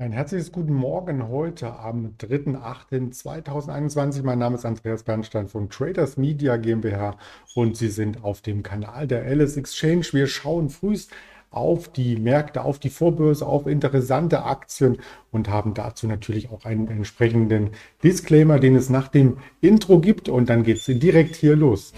Ein herzliches Guten Morgen heute am 3.8.2021. Mein Name ist Andreas Bernstein von Traders Media GmbH und Sie sind auf dem Kanal der Alice Exchange. Wir schauen frühst auf die Märkte, auf die Vorbörse, auf interessante Aktien und haben dazu natürlich auch einen entsprechenden Disclaimer, den es nach dem Intro gibt und dann geht es direkt hier los.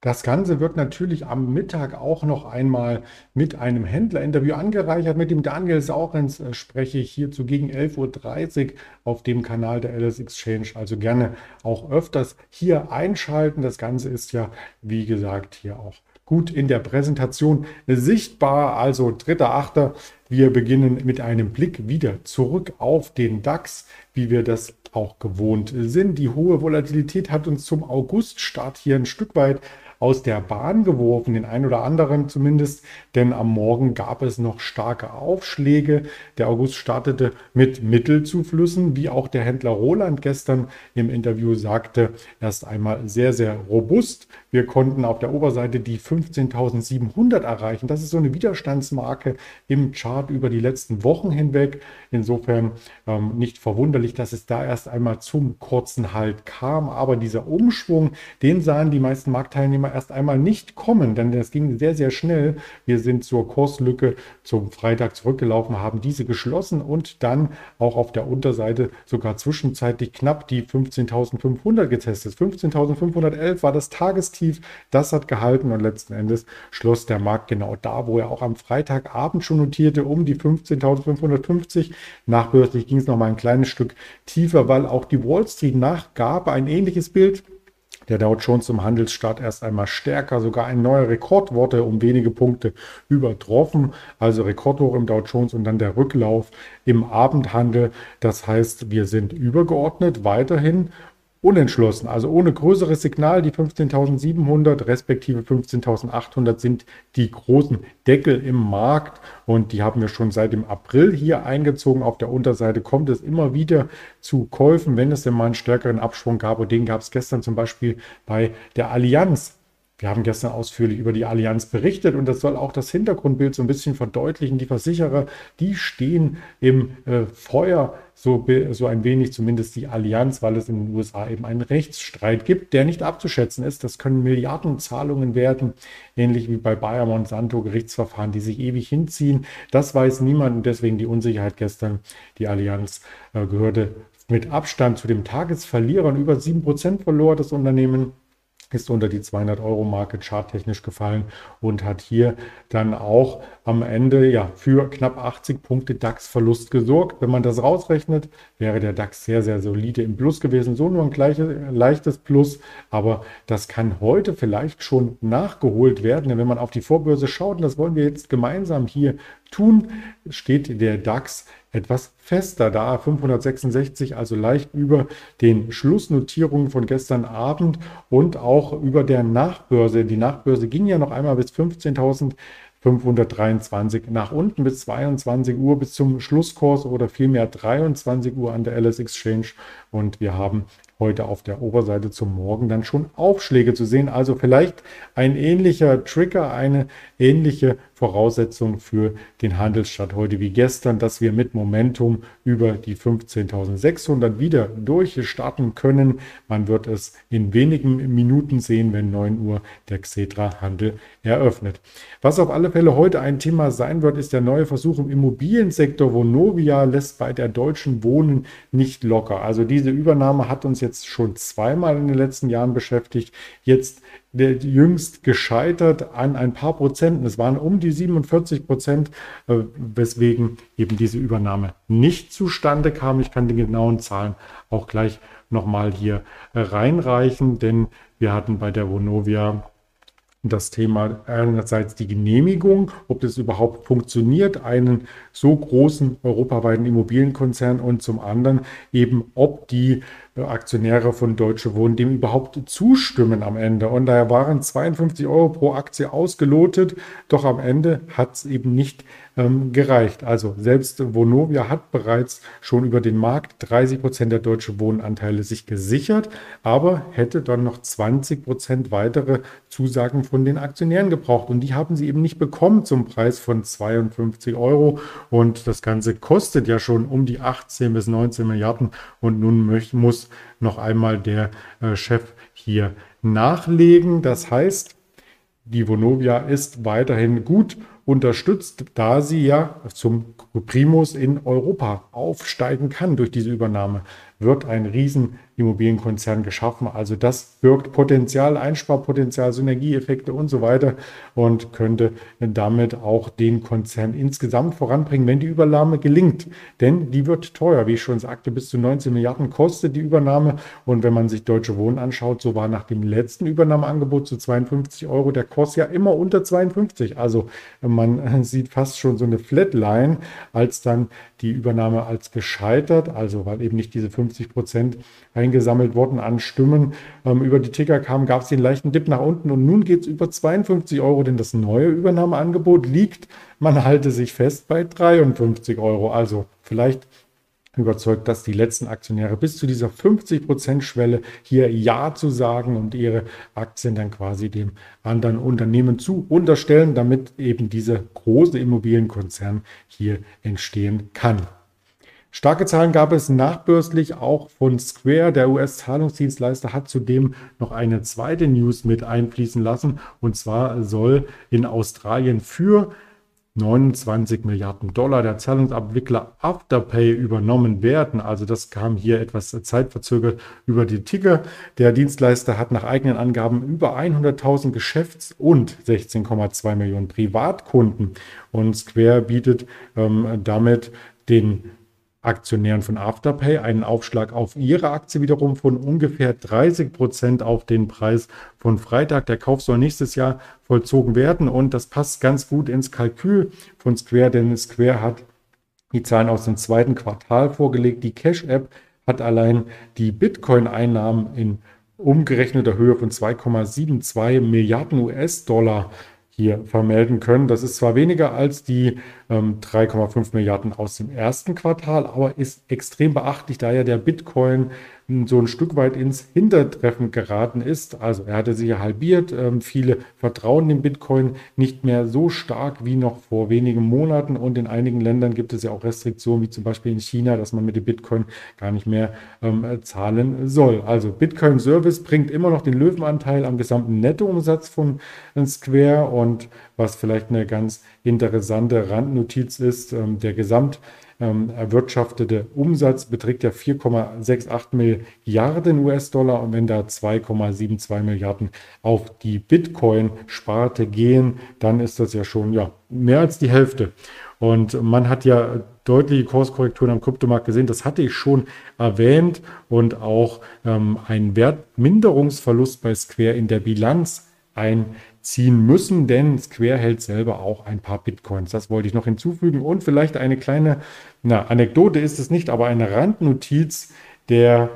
Das Ganze wird natürlich am Mittag auch noch einmal mit einem Händlerinterview angereichert. Mit dem Daniel Saurens äh, spreche ich hierzu gegen 11.30 Uhr auf dem Kanal der Alice Exchange. Also gerne auch öfters hier einschalten. Das Ganze ist ja, wie gesagt, hier auch gut in der Präsentation sichtbar. Also 3.8. Wir beginnen mit einem Blick wieder zurück auf den DAX, wie wir das auch gewohnt sind. Die hohe Volatilität hat uns zum Auguststart hier ein Stück weit aus der Bahn geworfen, den einen oder anderen zumindest, denn am Morgen gab es noch starke Aufschläge. Der August startete mit Mittelzuflüssen, wie auch der Händler Roland gestern im Interview sagte, erst einmal sehr, sehr robust. Wir konnten auf der Oberseite die 15.700 erreichen. Das ist so eine Widerstandsmarke im Chart über die letzten Wochen hinweg. Insofern ähm, nicht verwunderlich, dass es da erst einmal zum kurzen Halt kam. Aber dieser Umschwung, den sahen die meisten Marktteilnehmer erst einmal nicht kommen, denn das ging sehr, sehr schnell. Wir sind zur Kurslücke zum Freitag zurückgelaufen, haben diese geschlossen und dann auch auf der Unterseite sogar zwischenzeitlich knapp die 15.500 getestet. 15.511 war das Tagestief tief. Das hat gehalten und letzten Endes schloss der Markt genau da, wo er auch am Freitagabend schon notierte, um die 15.550. Nachbörslich ging es noch mal ein kleines Stück tiefer, weil auch die Wall Street nachgab ein ähnliches Bild. Der Dow Jones zum Handelsstart erst einmal stärker, sogar ein neuer Rekord wurde um wenige Punkte übertroffen. Also Rekordhoch im Dow Jones und dann der Rücklauf im Abendhandel. Das heißt, wir sind übergeordnet weiterhin unentschlossen, also ohne größeres Signal. Die 15.700 respektive 15.800 sind die großen Deckel im Markt und die haben wir schon seit dem April hier eingezogen. Auf der Unterseite kommt es immer wieder zu Käufen, wenn es denn mal einen stärkeren Abschwung gab. Und den gab es gestern zum Beispiel bei der Allianz. Wir haben gestern ausführlich über die Allianz berichtet und das soll auch das Hintergrundbild so ein bisschen verdeutlichen. Die Versicherer, die stehen im äh, Feuer, so, so ein wenig zumindest die Allianz, weil es in den USA eben einen Rechtsstreit gibt, der nicht abzuschätzen ist. Das können Milliardenzahlungen werden, ähnlich wie bei Bayer Monsanto Gerichtsverfahren, die sich ewig hinziehen. Das weiß niemand und deswegen die Unsicherheit gestern. Die Allianz äh, gehörte mit Abstand zu dem Tagesverlierer und über 7% verlor das Unternehmen ist unter die 200-Euro-Marke charttechnisch gefallen und hat hier dann auch am Ende ja für knapp 80 Punkte DAX-Verlust gesorgt. Wenn man das rausrechnet, wäre der DAX sehr, sehr solide im Plus gewesen. So nur ein gleiches, leichtes Plus, aber das kann heute vielleicht schon nachgeholt werden. Denn wenn man auf die Vorbörse schaut, und das wollen wir jetzt gemeinsam hier tun, steht der DAX etwas fester da. 566, also leicht über den Schlussnotierungen von gestern Abend und auch über der Nachbörse. Die Nachbörse ging ja noch einmal bis 15.000. 523 nach unten bis 22 Uhr bis zum Schlusskurs oder vielmehr 23 Uhr an der LS Exchange. Und wir haben heute auf der Oberseite zum Morgen dann schon Aufschläge zu sehen. Also vielleicht ein ähnlicher Trigger, eine ähnliche Voraussetzung für den Handelsstart heute wie gestern, dass wir mit Momentum über die 15.600 wieder durchstarten können. Man wird es in wenigen Minuten sehen, wenn 9 Uhr der Xetra-Handel eröffnet. Was auf alle Fälle heute ein Thema sein wird, ist der neue Versuch im Immobiliensektor. Vonovia lässt bei der Deutschen Wohnen nicht locker. Also diese Übernahme hat uns jetzt schon zweimal in den letzten Jahren beschäftigt. Jetzt jüngst gescheitert an ein paar Prozenten. Es waren um die 47 Prozent, äh, weswegen eben diese Übernahme nicht zustande kam. Ich kann die genauen Zahlen auch gleich nochmal hier reinreichen, denn wir hatten bei der Vonovia das Thema einerseits die Genehmigung, ob das überhaupt funktioniert, einen so großen europaweiten Immobilienkonzern und zum anderen eben, ob die Aktionäre von Deutsche Wohnen dem überhaupt zustimmen am Ende. Und daher waren 52 Euro pro Aktie ausgelotet, doch am Ende hat es eben nicht ähm, gereicht. Also selbst Vonovia hat bereits schon über den Markt 30 Prozent der Deutsche Wohnanteile sich gesichert, aber hätte dann noch 20 Prozent weitere Zusagen von den Aktionären gebraucht. Und die haben sie eben nicht bekommen zum Preis von 52 Euro. Und das Ganze kostet ja schon um die 18 bis 19 Milliarden. Und nun muss noch einmal der äh, Chef hier nachlegen. Das heißt, die Vonovia ist weiterhin gut unterstützt, da sie ja zum Primus in Europa aufsteigen kann durch diese Übernahme, wird ein riesen Immobilienkonzern geschaffen. Also das birgt Potenzial, Einsparpotenzial, Synergieeffekte und so weiter und könnte damit auch den Konzern insgesamt voranbringen, wenn die Übernahme gelingt. Denn die wird teuer, wie ich schon sagte, bis zu 19 Milliarden kostet die Übernahme. Und wenn man sich Deutsche Wohnen anschaut, so war nach dem letzten Übernahmeangebot zu 52 Euro der Kurs ja immer unter 52. Also man sieht fast schon so eine Flatline, als dann die Übernahme als gescheitert, also weil eben nicht diese 50 Prozent eingesammelt wurden an Stimmen ähm, über die Ticker kamen, gab es den leichten Dip nach unten und nun geht es über 52 Euro, denn das neue Übernahmeangebot liegt, man halte sich fest, bei 53 Euro. Also vielleicht überzeugt das die letzten Aktionäre bis zu dieser 50%-Schwelle hier Ja zu sagen und ihre Aktien dann quasi dem anderen Unternehmen zu unterstellen, damit eben dieser große Immobilienkonzern hier entstehen kann. Starke Zahlen gab es nachbörslich auch von Square. Der US-Zahlungsdienstleister hat zudem noch eine zweite News mit einfließen lassen. Und zwar soll in Australien für 29 Milliarden Dollar der Zahlungsabwickler Afterpay übernommen werden. Also das kam hier etwas zeitverzögert über die Ticker. Der Dienstleister hat nach eigenen Angaben über 100.000 Geschäfts- und 16,2 Millionen Privatkunden. Und Square bietet ähm, damit den Aktionären von Afterpay einen Aufschlag auf ihre Aktie wiederum von ungefähr 30 Prozent auf den Preis von Freitag. Der Kauf soll nächstes Jahr vollzogen werden und das passt ganz gut ins Kalkül von Square, denn Square hat die Zahlen aus dem zweiten Quartal vorgelegt. Die Cash-App hat allein die Bitcoin-Einnahmen in umgerechneter Höhe von 2,72 Milliarden US-Dollar hier vermelden können. Das ist zwar weniger als die 3,5 Milliarden aus dem ersten Quartal, aber ist extrem beachtlich, da ja der Bitcoin so ein Stück weit ins Hintertreffen geraten ist. Also er hatte sich ja halbiert. Ähm, viele vertrauen dem Bitcoin nicht mehr so stark wie noch vor wenigen Monaten. Und in einigen Ländern gibt es ja auch Restriktionen, wie zum Beispiel in China, dass man mit dem Bitcoin gar nicht mehr ähm, zahlen soll. Also Bitcoin Service bringt immer noch den Löwenanteil am gesamten Nettoumsatz von Square. Und was vielleicht eine ganz interessante Randnotiz ist, ähm, der Gesamt ähm, erwirtschaftete Umsatz beträgt ja 4,68 Milliarden US-Dollar und wenn da 2,72 Milliarden auf die Bitcoin-Sparte gehen, dann ist das ja schon ja, mehr als die Hälfte. Und man hat ja deutliche Kurskorrekturen am Kryptomarkt gesehen. Das hatte ich schon erwähnt und auch ähm, ein Wertminderungsverlust bei Square in der Bilanz ein ziehen müssen, denn Square hält selber auch ein paar Bitcoins. Das wollte ich noch hinzufügen. Und vielleicht eine kleine na, Anekdote ist es nicht, aber eine Randnotiz. Der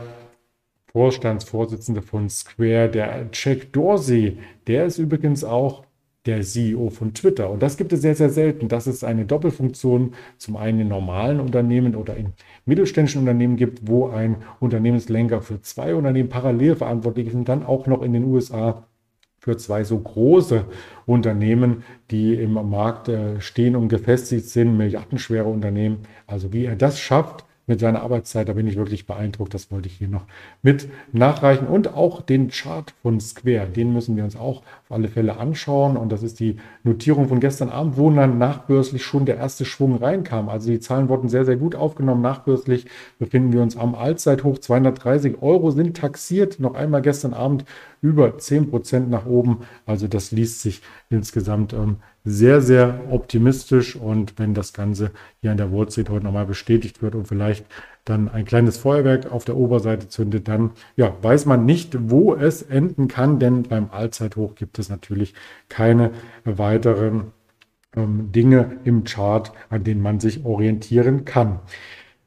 Vorstandsvorsitzende von Square, der Jack Dorsey, der ist übrigens auch der CEO von Twitter. Und das gibt es sehr, sehr selten, dass es eine Doppelfunktion zum einen in normalen Unternehmen oder in mittelständischen Unternehmen gibt, wo ein Unternehmenslenker für zwei Unternehmen parallel verantwortlich ist und dann auch noch in den USA für zwei so große Unternehmen, die im Markt äh, stehen und gefestigt sind, milliardenschwere Unternehmen. Also wie er das schafft, mit seiner Arbeitszeit. Da bin ich wirklich beeindruckt. Das wollte ich hier noch mit nachreichen. Und auch den Chart von Square, den müssen wir uns auch alle Fälle anschauen. Und das ist die Notierung von gestern Abend, wo dann nachbörslich schon der erste Schwung reinkam. Also die Zahlen wurden sehr, sehr gut aufgenommen. Nachbörslich befinden wir uns am Allzeithoch. 230 Euro sind taxiert. Noch einmal gestern Abend über 10 Prozent nach oben. Also das liest sich insgesamt ähm, sehr, sehr optimistisch. Und wenn das Ganze hier an der Wall Street heute nochmal bestätigt wird und vielleicht dann ein kleines Feuerwerk auf der Oberseite zündet, dann ja, weiß man nicht, wo es enden kann, denn beim Allzeithoch gibt es natürlich keine weiteren ähm, Dinge im Chart, an denen man sich orientieren kann.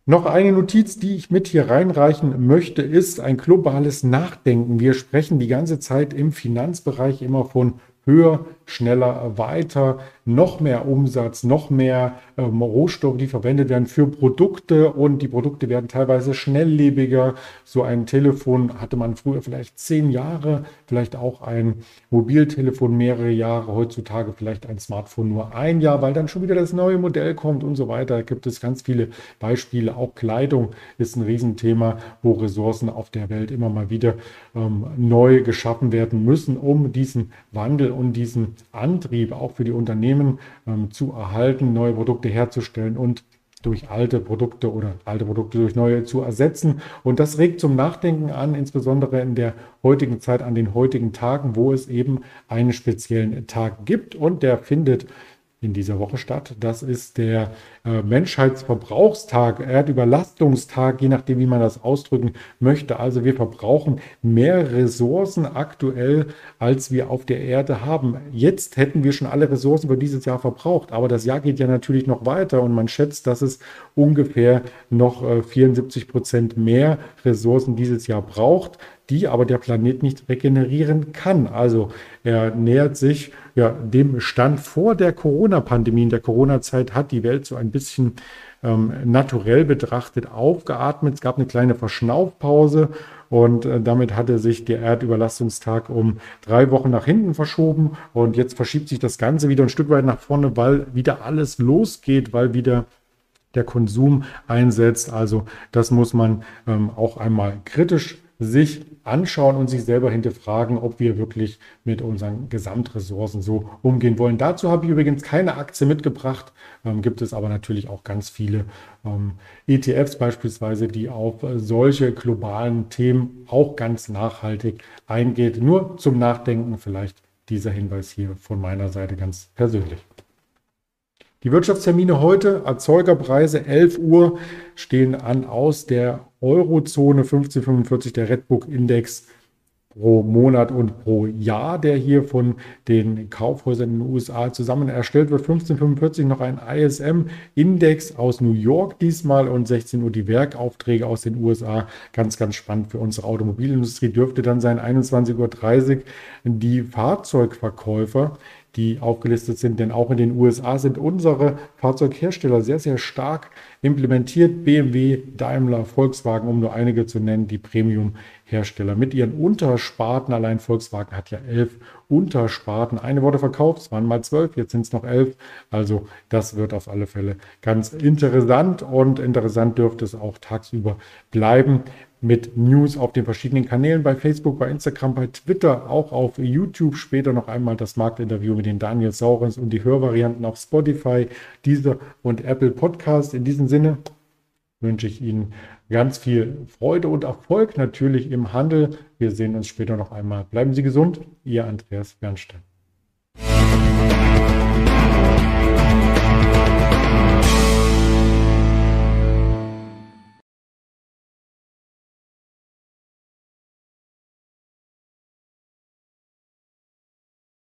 Noch eine Notiz, die ich mit hier reinreichen möchte, ist ein globales Nachdenken. Wir sprechen die ganze Zeit im Finanzbereich immer von höher, schneller, weiter, noch mehr Umsatz, noch mehr ähm, Rohstoffe, die verwendet werden für Produkte und die Produkte werden teilweise schnelllebiger. So ein Telefon hatte man früher vielleicht zehn Jahre, vielleicht auch ein Mobiltelefon mehrere Jahre, heutzutage vielleicht ein Smartphone nur ein Jahr, weil dann schon wieder das neue Modell kommt und so weiter. Da gibt es ganz viele Beispiele. Auch Kleidung ist ein Riesenthema, wo Ressourcen auf der Welt immer mal wieder ähm, neu geschaffen werden müssen, um diesen Wandel und diesen Antrieb auch für die Unternehmen ähm, zu erhalten, neue Produkte herzustellen und durch alte Produkte oder alte Produkte durch neue zu ersetzen. Und das regt zum Nachdenken an, insbesondere in der heutigen Zeit, an den heutigen Tagen, wo es eben einen speziellen Tag gibt und der findet in dieser Woche statt. Das ist der äh, Menschheitsverbrauchstag, Erdüberlastungstag, je nachdem, wie man das ausdrücken möchte. Also wir verbrauchen mehr Ressourcen aktuell, als wir auf der Erde haben. Jetzt hätten wir schon alle Ressourcen für dieses Jahr verbraucht, aber das Jahr geht ja natürlich noch weiter und man schätzt, dass es ungefähr noch äh, 74 Prozent mehr Ressourcen dieses Jahr braucht die aber der Planet nicht regenerieren kann. Also er nähert sich ja, dem Stand vor der Corona-Pandemie. In der Corona-Zeit hat die Welt so ein bisschen ähm, naturell betrachtet aufgeatmet. Es gab eine kleine Verschnaufpause und äh, damit hatte sich der Erdüberlastungstag um drei Wochen nach hinten verschoben. Und jetzt verschiebt sich das Ganze wieder ein Stück weit nach vorne, weil wieder alles losgeht, weil wieder der Konsum einsetzt. Also das muss man ähm, auch einmal kritisch sich anschauen und sich selber hinterfragen, ob wir wirklich mit unseren Gesamtressourcen so umgehen wollen. Dazu habe ich übrigens keine Aktie mitgebracht, ähm, gibt es aber natürlich auch ganz viele ähm, ETFs beispielsweise, die auf äh, solche globalen Themen auch ganz nachhaltig eingeht. Nur zum Nachdenken vielleicht dieser Hinweis hier von meiner Seite ganz persönlich. Die Wirtschaftstermine heute, Erzeugerpreise 11 Uhr stehen an aus der Eurozone 1545, der Redbook Index pro Monat und pro Jahr, der hier von den Kaufhäusern in den USA zusammen erstellt wird. 1545 noch ein ISM-Index aus New York diesmal und 16 Uhr die Werkaufträge aus den USA. Ganz, ganz spannend für unsere Automobilindustrie dürfte dann sein 21.30 Uhr die Fahrzeugverkäufer die aufgelistet sind. Denn auch in den USA sind unsere Fahrzeughersteller sehr, sehr stark implementiert. BMW, Daimler, Volkswagen, um nur einige zu nennen, die Premium-Hersteller mit ihren Untersparten. Allein Volkswagen hat ja elf Untersparten. Eine wurde verkauft, es waren mal zwölf, jetzt sind es noch elf. Also das wird auf alle Fälle ganz interessant und interessant dürfte es auch tagsüber bleiben mit News auf den verschiedenen Kanälen bei Facebook, bei Instagram, bei Twitter, auch auf YouTube. Später noch einmal das Marktinterview mit den Daniel Saurens und die Hörvarianten auf Spotify, Deezer und Apple Podcast. In diesem Sinne wünsche ich Ihnen ganz viel Freude und Erfolg natürlich im Handel. Wir sehen uns später noch einmal. Bleiben Sie gesund, Ihr Andreas Bernstein.